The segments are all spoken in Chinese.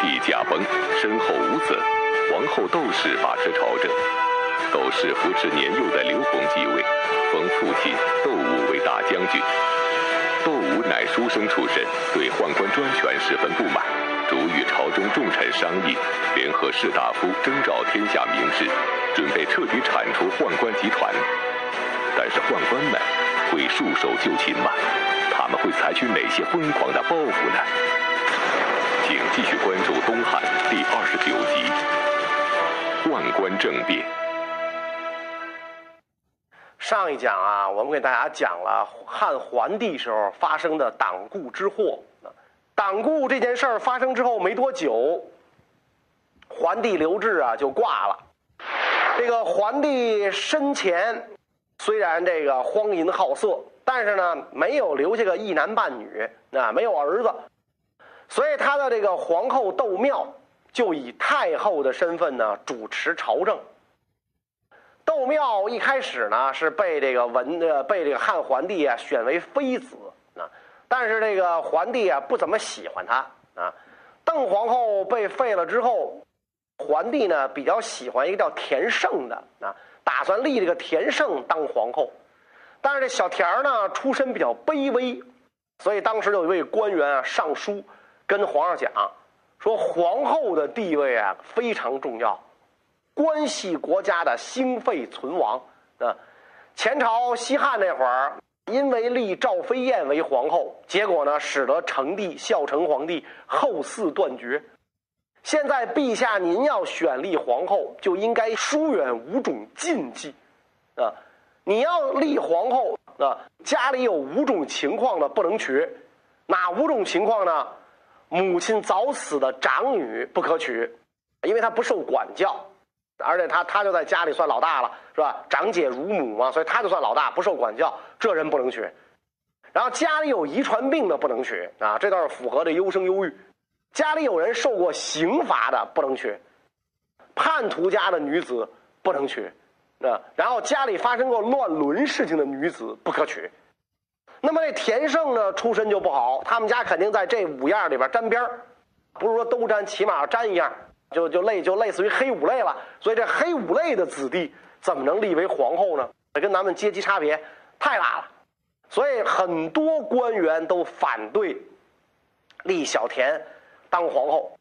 帝驾崩，身后无子，皇后窦氏把持朝政。窦氏扶持年幼的刘弘继位，封父亲窦武为大将军。窦武乃书生出身，对宦官专权十分不满，主与朝中重臣商议，联合士大夫征召天下名士，准备彻底铲除宦官集团。但是宦官们会束手就擒吗？他们会采取哪些疯狂的报复呢？继续关注《东汉》第二十九集《宦官政变》。上一讲啊，我们给大家讲了汉桓帝时候发生的党锢之祸。党锢这件事儿发生之后没多久，桓帝刘志啊就挂了。这个桓帝生前虽然这个荒淫好色，但是呢没有留下个一男半女，啊没有儿子，所以他的这个皇后窦庙就以太后的身份呢主持朝政。窦庙一开始呢是被这个文呃被这个汉桓帝啊选为妃子啊，但是这个桓帝啊不怎么喜欢他啊。邓皇后被废了之后，桓帝呢比较喜欢一个叫田胜的啊，打算立这个田胜当皇后。但是这小田儿呢出身比较卑微，所以当时有一位官员啊上书跟皇上讲说，皇后的地位啊非常重要。关系国家的兴废存亡啊！前朝西汉那会儿，因为立赵飞燕为皇后，结果呢，使得成帝孝成皇帝后嗣断绝。现在陛下您要选立皇后，就应该疏远五种禁忌啊！你要立皇后啊，家里有五种情况的不能娶，哪五种情况呢？母亲早死的长女不可娶，因为她不受管教。而且她她就在家里算老大了，是吧？长姐如母嘛，所以她就算老大，不受管教，这人不能娶。然后家里有遗传病的不能娶啊，这倒是符合这优生优育。家里有人受过刑罚的不能娶，叛徒家的女子不能娶啊。然后家里发生过乱伦事情的女子不可娶。那么这田胜呢，出身就不好，他们家肯定在这五样里边沾边不是说都沾，起码沾一样。就就类就类似于黑五类了，所以这黑五类的子弟怎么能立为皇后呢？这跟咱们阶级差别太大了，所以很多官员都反对立小田当皇后。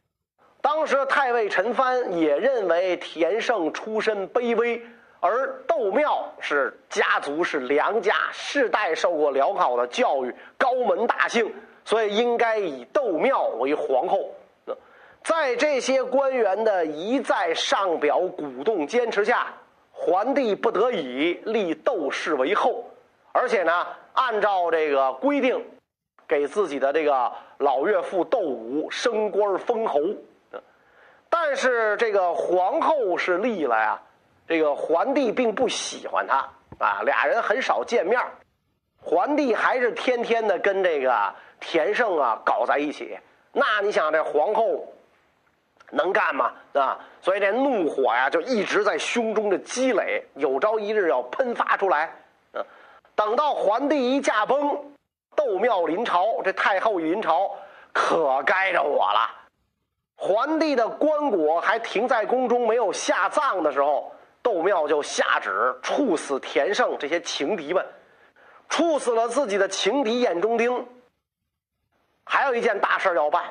当时太尉陈蕃也认为田胜出身卑微，而窦庙是家族是良家，世代受过良好的教育，高门大姓，所以应该以窦庙为皇后。在这些官员的一再上表鼓动坚持下，桓帝不得已立窦氏为后，而且呢，按照这个规定，给自己的这个老岳父窦武升官封侯。但是这个皇后是立了呀，这个桓帝并不喜欢他啊，俩人很少见面，桓帝还是天天的跟这个田胜啊搞在一起。那你想这皇后？能干吗？啊，所以这怒火呀，就一直在胸中的积累，有朝一日要喷发出来。嗯，等到桓帝一驾崩，窦庙临朝，这太后临朝，可该着我了。桓帝的棺椁还停在宫中没有下葬的时候，窦庙就下旨处死田胜这些情敌们，处死了自己的情敌眼中钉。还有一件大事要办。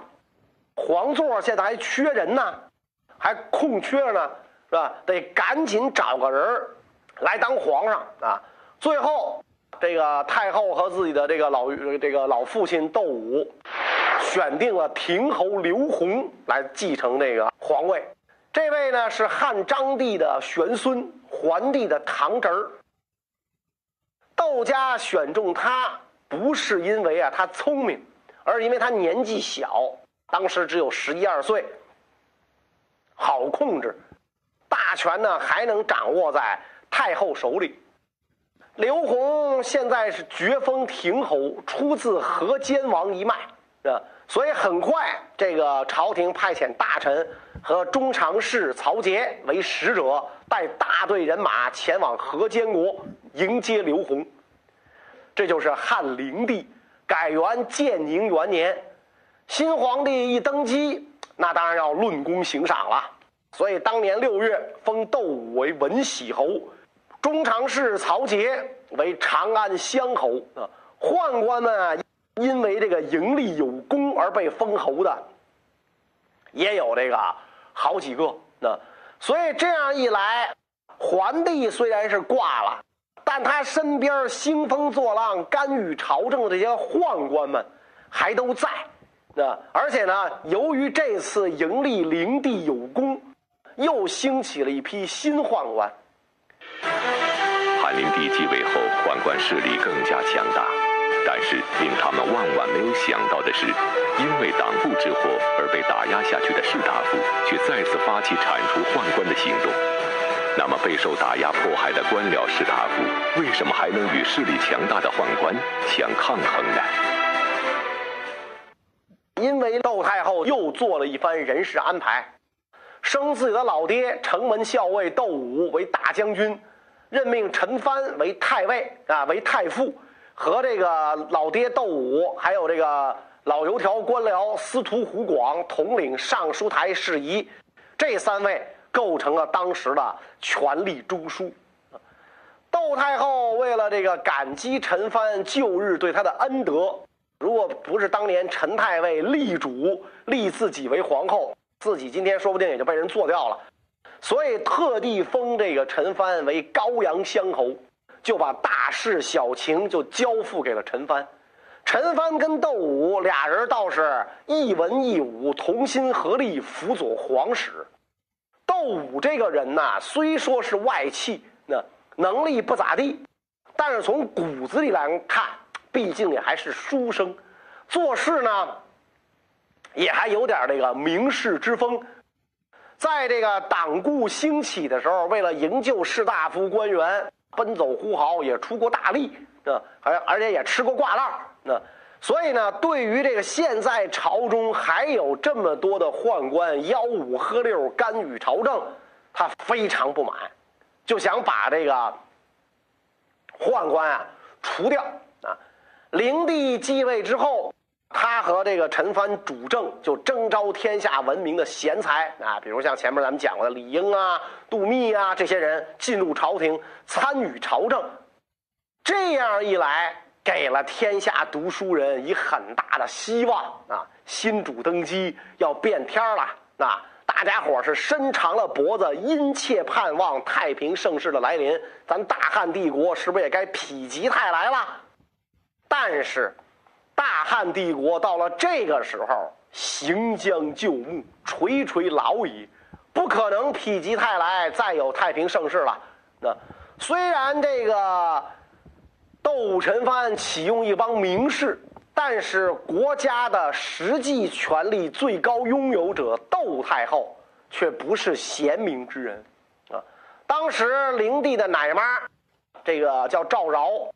皇座现在还缺人呢，还空缺呢，是吧？得赶紧找个人来当皇上啊！最后，这个太后和自己的这个老这个老父亲窦武，选定了亭侯刘宏来继承这个皇位。这位呢是汉章帝的玄孙，桓帝的堂侄儿。窦家选中他，不是因为啊他聪明，而是因为他年纪小。当时只有十一二岁，好控制，大权呢还能掌握在太后手里。刘宏现在是爵封亭侯，出自河间王一脉，啊，所以很快这个朝廷派遣大臣和中常侍曹节为使者，带大队人马前往河间国迎接刘宏。这就是汉灵帝改元建宁元年。新皇帝一登基，那当然要论功行赏了。所以当年六月，封窦武为文喜侯，中常侍曹节为长安乡侯啊。宦官们啊，因为这个盈利有功而被封侯的，也有这个好几个。那所以这样一来，桓帝虽然是挂了，但他身边兴风作浪、干预朝政的这些宦官们还都在。那而且呢，由于这次迎立灵帝有功。又兴起了一批新宦官。汉灵帝继位后，宦官势力更加强大，但是令他们万万没有想到的是，因为党锢之祸而被打压下去的士大夫，却再次发起铲除宦官的行动。那么，备受打压迫害的官僚士大夫，为什么还能与势力强大的宦官相抗衡呢？因为窦太后又做了一番人事安排。升自己的老爹城门校尉窦武为大将军，任命陈蕃为太尉啊，为太傅，和这个老爹窦武，还有这个老油条官僚司徒胡广统领尚书台事宜，这三位构成了当时的权力中枢。窦太后为了这个感激陈蕃旧日对她的恩德，如果不是当年陈太尉立主立自己为皇后。自己今天说不定也就被人做掉了，所以特地封这个陈蕃为高阳乡侯，就把大事小情就交付给了陈蕃。陈蕃跟窦武俩人倒是一文一武，同心合力辅佐皇室。窦武这个人呐，虽说是外戚，那能力不咋地，但是从骨子里来看，毕竟也还是书生，做事呢。也还有点这个名士之风，在这个党锢兴起的时候，为了营救士大夫官员，奔走呼号，也出过大力，啊，而而且也吃过挂烂，那所以呢，对于这个现在朝中还有这么多的宦官吆五喝六干预朝政，他非常不满，就想把这个宦官啊除掉啊。灵帝继位之后。他和这个陈蕃主政，就征召天下闻名的贤才啊，比如像前面咱们讲过的李英啊、杜密啊这些人进入朝廷参与朝政，这样一来，给了天下读书人以很大的希望啊！新主登基要变天了，那大家伙是伸长了脖子，殷切盼望太平盛世的来临，咱大汉帝国是不是也该否极泰来了？但是。大汉帝国到了这个时候，行将就木，垂垂老矣，不可能否极泰来，再有太平盛世了。那虽然这个窦武、陈蕃启用一帮名士，但是国家的实际权力最高拥有者窦太后却不是贤明之人啊。当时灵帝的奶妈，这个叫赵娆。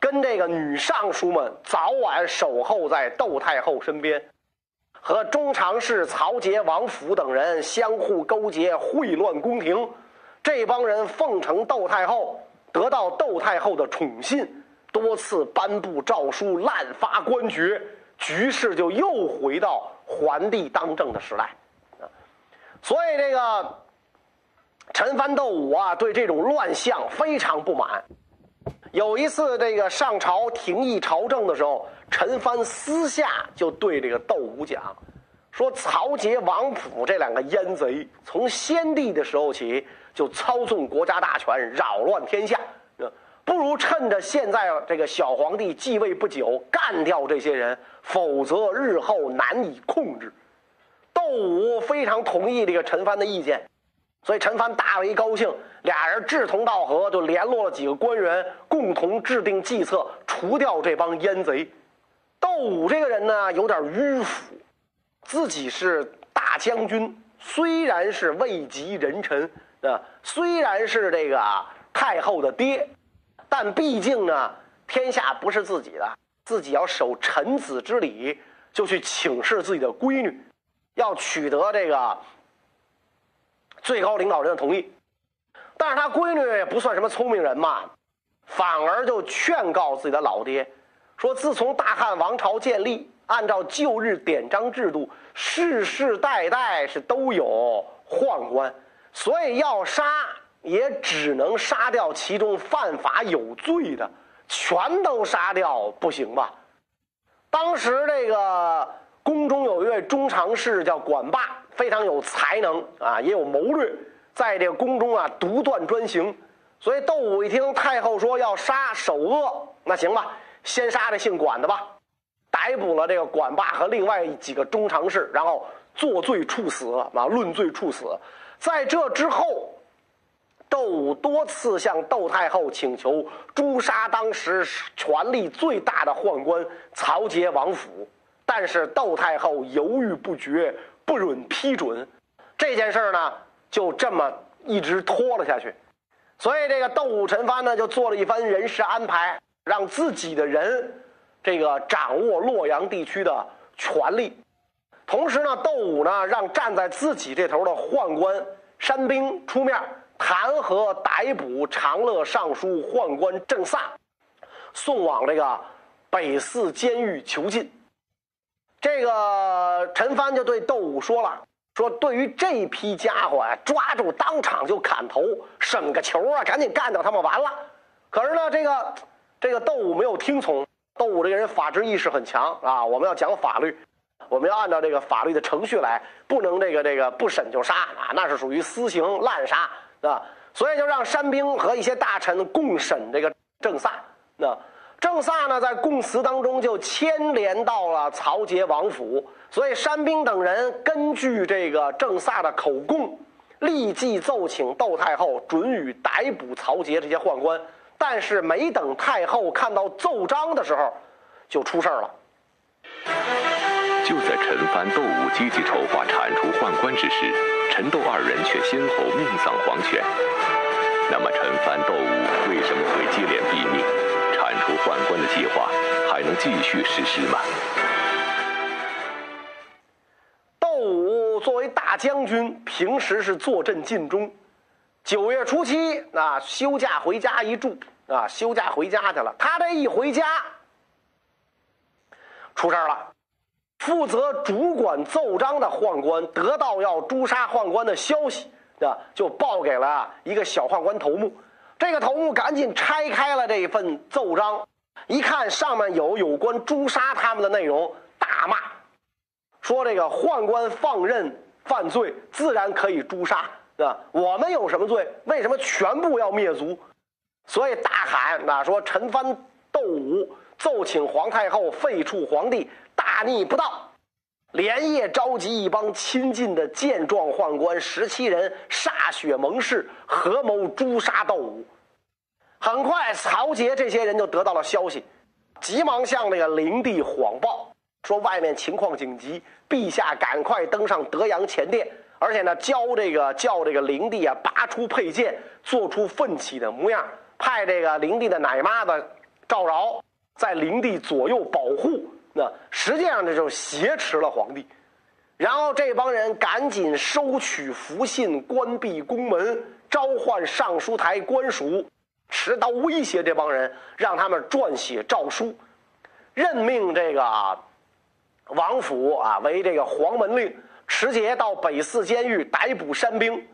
跟这个女尚书们早晚守候在窦太后身边，和中常侍曹节、王府等人相互勾结，秽乱宫廷。这帮人奉承窦太后，得到窦太后的宠信，多次颁布诏书，滥发官爵，局势就又回到桓帝当政的时代。所以这个陈蕃、窦武啊，对这种乱象非常不满。有一次，这个上朝廷议朝政的时候，陈蕃私下就对这个窦武讲，说曹节、王甫这两个阉贼，从先帝的时候起就操纵国家大权，扰乱天下，不如趁着现在这个小皇帝继位不久，干掉这些人，否则日后难以控制。窦武非常同意这个陈蕃的意见。所以陈蕃大为高兴，俩人志同道合，就联络了几个官员，共同制定计策，除掉这帮阉贼。窦武这个人呢，有点迂腐，自己是大将军，虽然是位极人臣啊，虽然是这个太后的爹，但毕竟呢，天下不是自己的，自己要守臣子之礼，就去请示自己的闺女，要取得这个。最高领导人的同意，但是他闺女也不算什么聪明人嘛，反而就劝告自己的老爹，说自从大汉王朝建立，按照旧日典章制度，世世代代是都有宦官，所以要杀也只能杀掉其中犯法有罪的，全都杀掉不行吧？当时这个宫中有一位中常侍叫管霸，非常有才能啊，也有谋略，在这个宫中啊独断专行。所以窦武一听太后说要杀首恶，那行吧，先杀这姓管的吧。逮捕了这个管霸和另外几个中常侍，然后作罪处死啊，论罪处死。在这之后，窦武多次向窦太后请求诛杀当时权力最大的宦官曹节王府，但是窦太后犹豫不决，不允批准。这件事呢，就这么一直拖了下去。所以这个窦武陈蕃呢，就做了一番人事安排，让自己的人。这个掌握洛阳地区的权力，同时呢，窦武呢让站在自己这头的宦官山兵出面弹劾逮捕长乐尚书宦官郑萨，送往这个北寺监狱囚禁。这个陈蕃就对窦武说了：“说对于这批家伙呀，抓住当场就砍头，省个球啊，赶紧干掉他们完了。”可是呢，这个这个窦武没有听从。窦武这个人法治意识很强啊！我们要讲法律，我们要按照这个法律的程序来，不能这个这个不审就杀啊！那是属于私刑滥杀啊！所以就让山兵和一些大臣共审这个郑萨。那郑萨呢，在供词当中就牵连到了曹节王府，所以山兵等人根据这个郑萨的口供，立即奏请窦太后准予逮捕曹节这些宦官。但是没等太后看到奏章的时候，就出事儿了。就在陈蕃、窦武积极筹划铲除宦官之时，陈窦二人却先后命丧黄泉。那么，陈蕃、窦武为什么会接连毙命？宦官的计划还能继续实施吗？窦武作为大将军，平时是坐镇禁中。九月初七，啊，休假回家一住，啊，休假回家去了。他这一回家，出事了。负责主管奏章的宦官得到要诛杀宦官的消息，啊，就报给了一个小宦官头目。这个头目赶紧拆开了这份奏章，一看上面有有关诛杀他们的内容，大骂，说这个宦官放任犯罪，自然可以诛杀。啊，我们有什么罪？为什么全部要灭族？所以大喊啊，说陈蕃、窦武奏请皇太后废黜皇帝，大逆不道，连夜召集一帮亲近的健壮宦官十七人，歃血盟誓，合谋诛杀窦武。很快，曹节这些人就得到了消息，急忙向那个灵帝谎报，说外面情况紧急，陛下赶快登上德阳前殿。而且呢，教这个叫这个灵帝啊，拔出佩剑，做出奋起的模样，派这个灵帝的奶妈子赵饶在灵帝左右保护。那实际上这就是挟持了皇帝。然后这帮人赶紧收取符信，关闭宫门，召唤尚书台官署，持刀威胁这帮人，让他们撰写诏书，任命这个王府啊为这个黄门令。持节到北寺监狱逮捕山兵，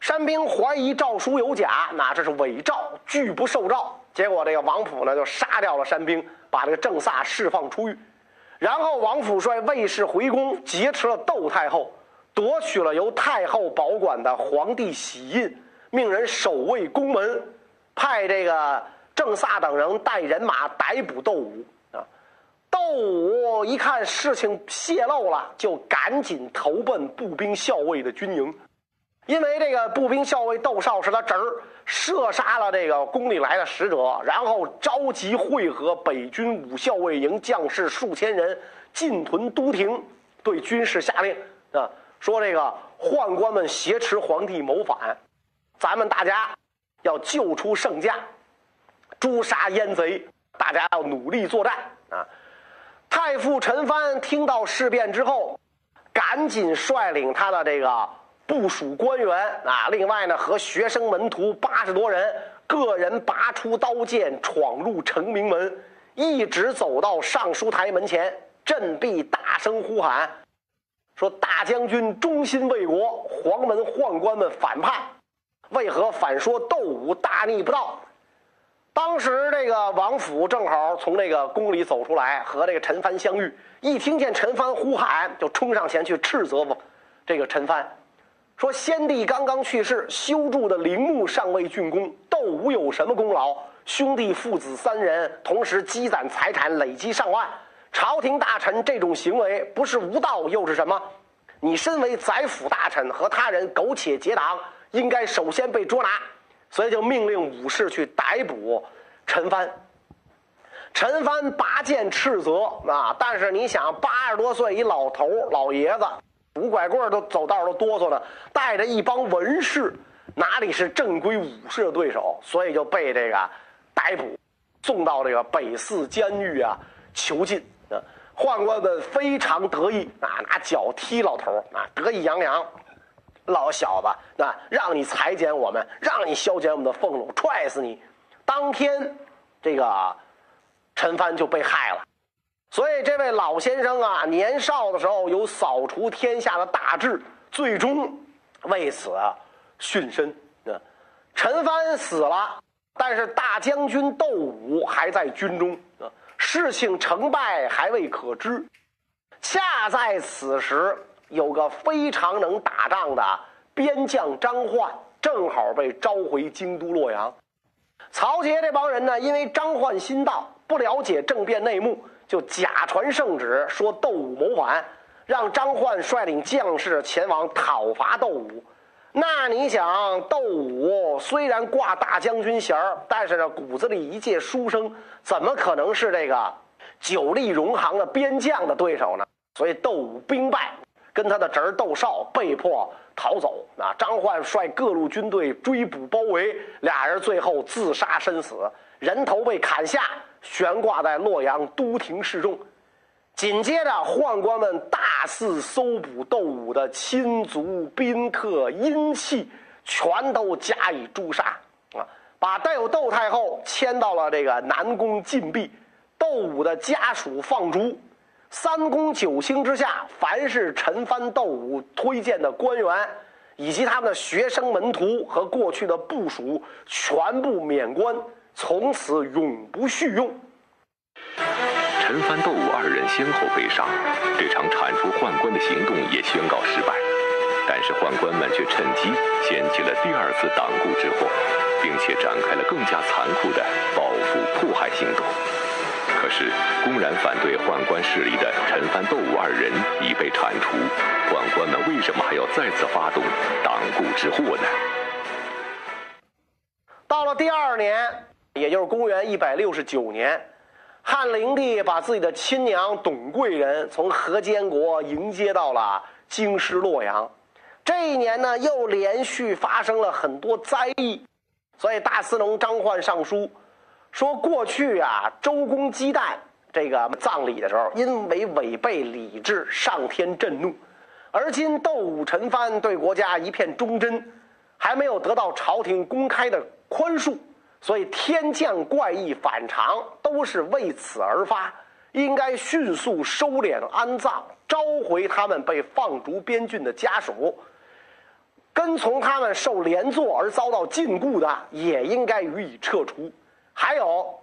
山兵怀疑诏书有假，那这是伪诏，拒不受诏。结果这个王府呢就杀掉了山兵，把这个郑萨释放出狱。然后王府帅卫士回宫劫持了窦太后，夺取了由太后保管的皇帝玺印，命人守卫宫门，派这个郑萨等人带人马逮捕窦武。啊窦武一看事情泄露了，就赶紧投奔步兵校尉的军营，因为这个步兵校尉窦少是他侄儿，射杀了这个宫里来的使者，然后召集会合北军武校尉营将士数千人进屯都亭，对军士下令啊，说这个宦官们挟持皇帝谋反，咱们大家要救出圣驾，诛杀阉贼，大家要努力作战啊。太傅陈蕃听到事变之后，赶紧率领他的这个部署官员啊，另外呢和学生门徒八十多人，个人拔出刀剑，闯入城明门，一直走到尚书台门前，振臂大声呼喊，说：“大将军忠心为国，黄门宦官们反叛，为何反说窦武大逆不道？”当时这个王府正好从这个宫里走出来，和这个陈蕃相遇，一听见陈蕃呼喊，就冲上前去斥责这个陈蕃，说：“先帝刚刚去世，修筑的陵墓尚未竣工，窦武有什么功劳？兄弟父子三人同时积攒财产，累积上万，朝廷大臣这种行为不是无道又是什么？你身为宰辅大臣，和他人苟且结党，应该首先被捉拿。”所以就命令武士去逮捕陈蕃。陈蕃拔剑斥责啊！但是你想，八十多岁一老头老爷子，拄拐棍都走道都哆嗦呢，带着一帮文士，哪里是正规武士的对手？所以就被这个逮捕，送到这个北寺监狱啊囚禁。啊，宦官们非常得意啊，拿脚踢老头啊，得意洋洋。老小子，啊，让你裁减我们，让你削减我们的俸禄，踹死你！当天，这个陈蕃就被害了。所以这位老先生啊，年少的时候有扫除天下的大志，最终为此啊殉身。啊，陈蕃死了，但是大将军窦武还在军中。啊，事情成败还未可知。恰在此时。有个非常能打仗的边将张焕，正好被召回京都洛阳。曹节这帮人呢，因为张焕新到，不了解政变内幕，就假传圣旨，说窦武谋反，让张焕率领将士前往讨伐窦武。那你想，窦武虽然挂大将军衔儿，但是呢，骨子里一介书生，怎么可能是这个久立戎行的边将的对手呢？所以窦武兵败。跟他的侄儿窦绍被迫逃走，啊，张焕率各路军队追捕包围，俩人最后自杀身死，人头被砍下，悬挂在洛阳都亭示众。紧接着，宦官们大肆搜捕窦武的亲族宾客阴器，全都加以诛杀，啊，把带有窦太后迁到了这个南宫禁闭，窦武的家属放逐。三公九卿之下，凡是陈蕃、窦武推荐的官员，以及他们的学生门徒和过去的部属，全部免官，从此永不续用。陈蕃、窦武二人先后被杀，这场铲除宦官的行动也宣告失败。但是宦官们却趁机掀起了第二次党锢之祸，并且展开了更加残酷的报复迫害行动。可是，公然反对宦官势力的陈蕃、窦武二人已被铲除，宦官们为什么还要再次发动党锢之祸呢？到了第二年，也就是公元一百六十九年，汉灵帝把自己的亲娘董贵人从河间国迎接到了京师洛阳。这一年呢，又连续发生了很多灾异，所以大司农张焕上书。说过去啊，周公姬旦这个葬礼的时候，因为违背礼制，上天震怒；而今窦武、陈蕃对国家一片忠贞，还没有得到朝廷公开的宽恕，所以天降怪异反常，都是为此而发。应该迅速收敛安葬，召回他们被放逐边郡的家属，跟从他们受连坐而遭到禁锢的，也应该予以撤除。还有，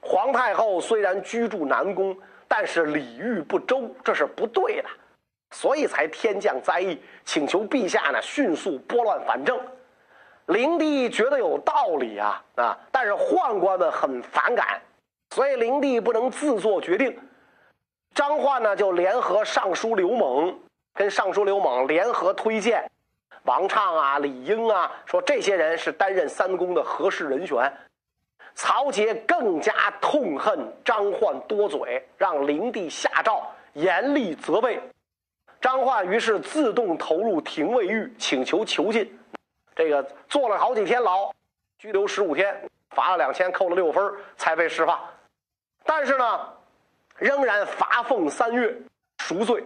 皇太后虽然居住南宫，但是礼遇不周，这是不对的，所以才天降灾异，请求陛下呢迅速拨乱反正。灵帝觉得有道理啊啊，但是宦官们很反感，所以灵帝不能自作决定。张焕呢就联合尚书刘猛，跟尚书刘猛联合推荐王畅啊、李英啊，说这些人是担任三公的合适人选。曹节更加痛恨张焕多嘴，让灵帝下诏严厉责备。张焕于是自动投入廷尉狱，请求囚禁。这个坐了好几天牢，拘留十五天，罚了两千，扣了六分，才被释放。但是呢，仍然罚俸三月，赎罪。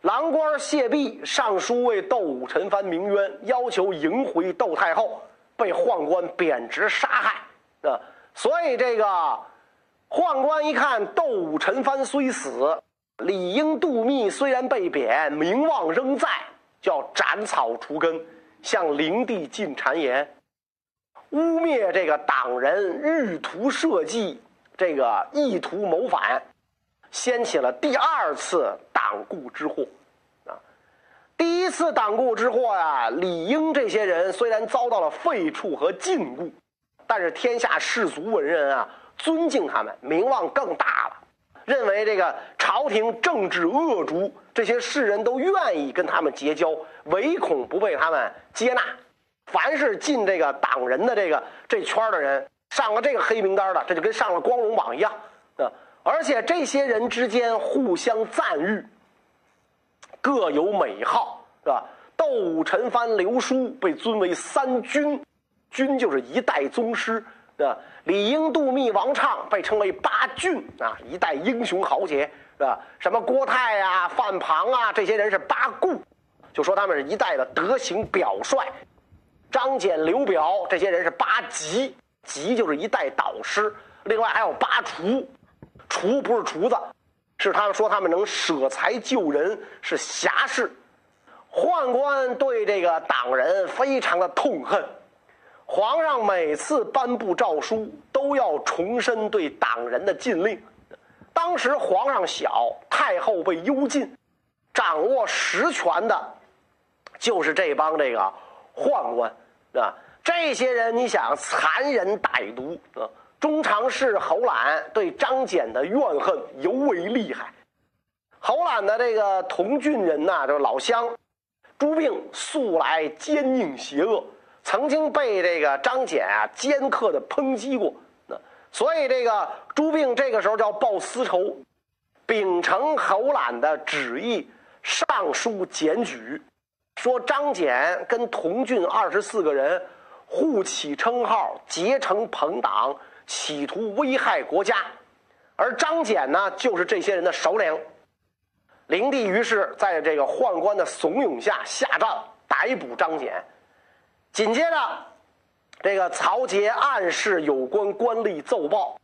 郎官谢弼上书为窦武、陈蕃鸣冤，要求迎回窦太后，被宦官贬职杀害。啊，所以这个宦官一看，窦武、陈蕃虽死，李应、杜密虽然被贬，名望仍在，叫斩草除根，向灵帝进谗言，污蔑这个党人日图社稷，这个意图谋反，掀起了第二次党锢之祸。啊，第一次党锢之祸呀，李英这些人虽然遭到了废黜和禁锢，但是天下士族文人啊。尊敬他们，名望更大了。认为这个朝廷政治恶毒，这些士人都愿意跟他们结交，唯恐不被他们接纳。凡是进这个党人的这个这圈的人，上了这个黑名单的，这就跟上了光荣榜一样啊！而且这些人之间互相赞誉，各有美号，是吧？窦武、陈蕃、刘书被尊为三军，军就是一代宗师。啊，李英、杜密、王畅被称为八俊啊，一代英雄豪杰，是吧？什么郭泰啊、范庞啊，这些人是八顾，就说他们是一代的德行表率。张謇、刘表这些人是八吉，吉就是一代导师。另外还有八厨，厨不是厨子，是他们说他们能舍财救人，是侠士。宦官对这个党人非常的痛恨。皇上每次颁布诏书，都要重申对党人的禁令。当时皇上小，太后被幽禁，掌握实权的，就是这帮这个宦官啊。这些人，你想残忍歹毒啊！中常侍侯览对张謇的怨恨尤为厉害。侯览的这个同郡人呐，就是老乡，朱病素来奸佞邪恶。曾经被这个张謇啊尖刻的抨击过，那所以这个朱病这个时候叫报私仇，秉承侯览的旨意上书检举，说张謇跟同郡二十四个人互起称号，结成朋党，企图危害国家，而张謇呢就是这些人的首领。灵帝于是在这个宦官的怂恿下下诏逮捕张謇。紧接着，这个曹节暗示有关官吏奏报，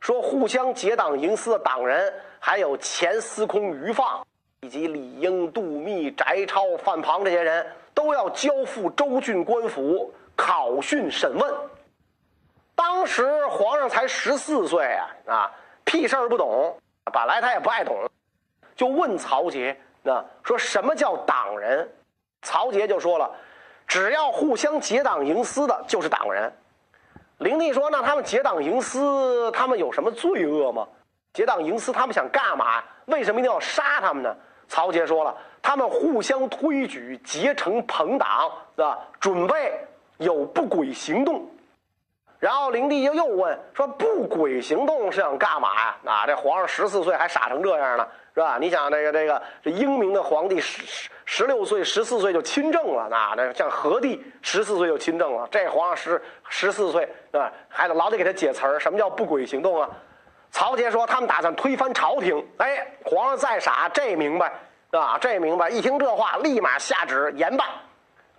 说互相结党营私的党人，还有前司空于放，以及李英、杜密、翟超、范庞这些人，都要交付州郡官府考讯审问。当时皇上才十四岁啊，啊，屁事儿不懂，本来他也不爱懂，就问曹节，那说什么叫党人？曹节就说了。只要互相结党营私的，就是党人。灵帝说：“那他们结党营私，他们有什么罪恶吗？结党营私，他们想干嘛？为什么一定要杀他们呢？”曹杰说了：“他们互相推举，结成朋党，是吧？准备有不轨行动。”然后灵帝又又问说：“不轨行动是想干嘛呀？啊，这皇上十四岁还傻成这样呢，是吧？你想这个这个这英明的皇帝十十十六岁十四岁就亲政了，那那像何帝十四岁就亲政了，这皇上十十四岁啊，还得老得给他解词儿。什么叫不轨行动啊？曹节说他们打算推翻朝廷。哎，皇上再傻这明白啊，这明白。一听这话，立马下旨严办。”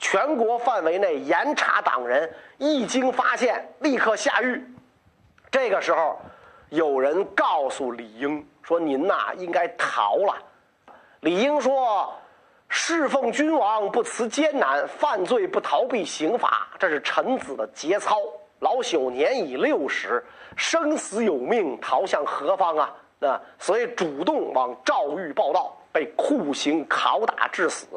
全国范围内严查党人，一经发现立刻下狱。这个时候，有人告诉李英说：“您呐，应该逃了。”李英说：“侍奉君王不辞艰难，犯罪不逃避刑罚，这是臣子的节操。老朽年已六十，生死有命，逃向何方啊？啊！所以主动往诏狱报道，被酷刑拷打致死。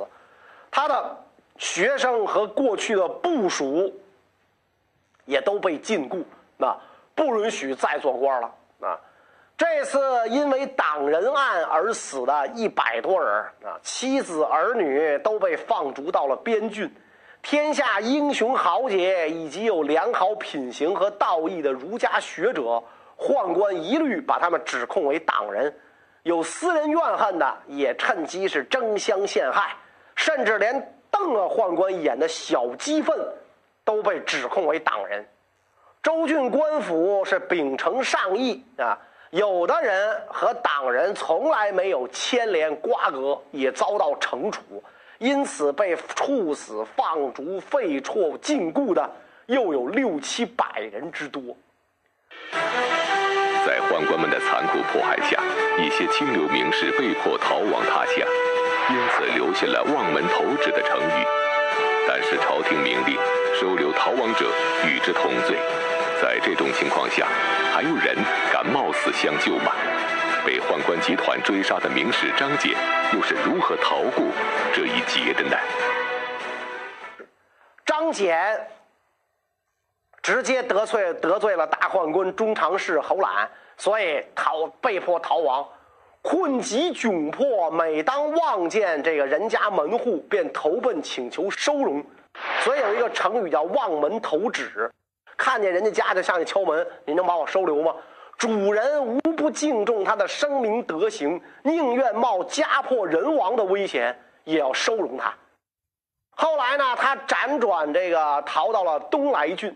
他的。学生和过去的部属也都被禁锢，那不允许再做官了啊！这次因为党人案而死的一百多人啊，妻子儿女都被放逐到了边郡。天下英雄豪杰以及有良好品行和道义的儒家学者，宦官一律把他们指控为党人。有私人怨恨的，也趁机是争相陷害，甚至连。瞪了宦官一眼的小鸡粪，都被指控为党人。州郡官府是秉承上意啊，有的人和党人从来没有牵连瓜葛，也遭到惩处，因此被处死、放逐、废黜、禁锢的又有六七百人之多。在宦官们的残酷迫害下，一些清流名士被迫逃亡他乡，因此留下了望门投止的成语。但是朝廷明令收留逃亡者，与之同罪。在这种情况下，还有人敢冒死相救吗？被宦官集团追杀的名士张俭，又是如何逃过这一劫的呢？张俭直接得罪得罪了大宦官中常侍侯览，所以逃被迫逃亡，困急窘迫，每当望见这个人家门户，便投奔请求收容。所以有一个成语叫“望门投止”，看见人家家就向你敲门，你能把我收留吗？主人无不敬重他的声名德行，宁愿冒家破人亡的危险，也要收容他。后来呢，他辗转这个逃到了东莱郡。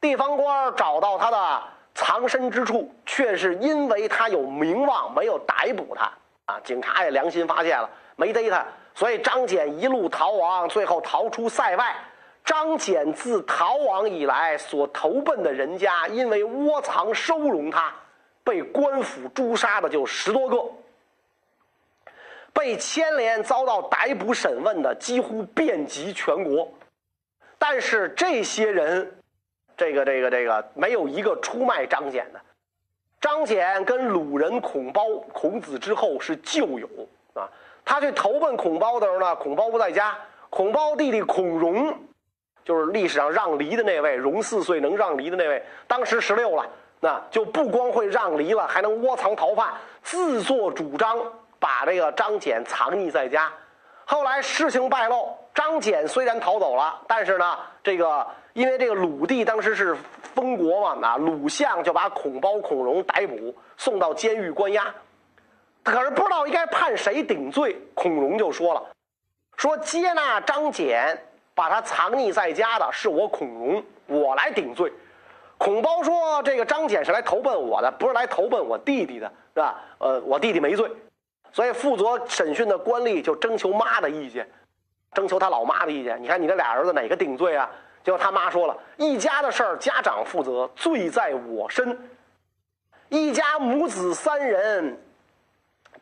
地方官找到他的藏身之处，却是因为他有名望，没有逮捕他啊！警察也良心发现了，没逮他，所以张俭一路逃亡，最后逃出塞外。张俭自逃亡以来所投奔的人家，因为窝藏收容他，被官府诛杀的就十多个，被牵连遭到逮捕审问的几乎遍及全国。但是这些人。这个这个这个没有一个出卖张俭的，张俭跟鲁人孔包、孔子之后是旧友啊。他去投奔孔包的时候呢，孔包不在家，孔包弟弟孔融，就是历史上让梨的那位，融四岁能让梨的那位，当时十六了，那就不光会让梨了，还能窝藏逃犯，自作主张把这个张俭藏匿在家。后来事情败露，张俭虽然逃走了，但是呢，这个。因为这个鲁地当时是封国嘛，啊，鲁相就把孔包、孔融逮捕，送到监狱关押。可是不知道应该判谁顶罪，孔融就说了，说接纳张俭，把他藏匿在家的是我孔融，我来顶罪。孔包说，这个张俭是来投奔我的，不是来投奔我弟弟的，是吧？呃，我弟弟没罪，所以负责审讯的官吏就征求妈的意见，征求他老妈的意见。你看你这俩儿子哪个顶罪啊？结果他妈说了一家的事儿，家长负责，罪在我身。一家母子三人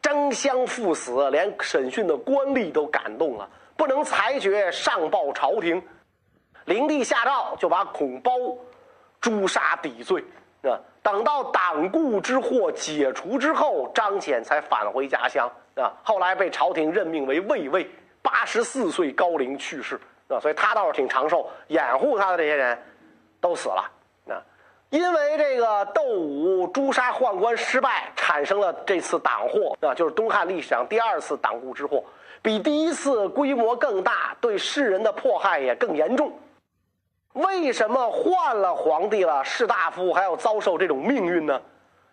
争相赴死，连审讯的官吏都感动了，不能裁决，上报朝廷。灵帝下诏，就把孔包诛杀抵罪。啊，等到党锢之祸解除之后，张俭才返回家乡。啊，后来被朝廷任命为卫尉，八十四岁高龄去世。啊，所以他倒是挺长寿，掩护他的这些人，都死了。啊，因为这个窦武诛杀宦官失败，产生了这次党祸啊，就是东汉历史上第二次党锢之祸，比第一次规模更大，对世人的迫害也更严重。为什么换了皇帝了，士大夫还要遭受这种命运呢？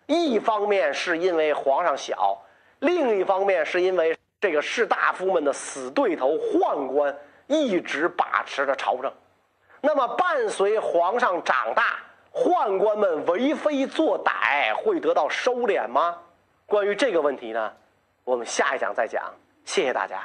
一方面是因为皇上小，另一方面是因为这个士大夫们的死对头宦官。一直把持着朝政，那么伴随皇上长大，宦官们为非作歹会得到收敛吗？关于这个问题呢，我们下一讲再讲。谢谢大家。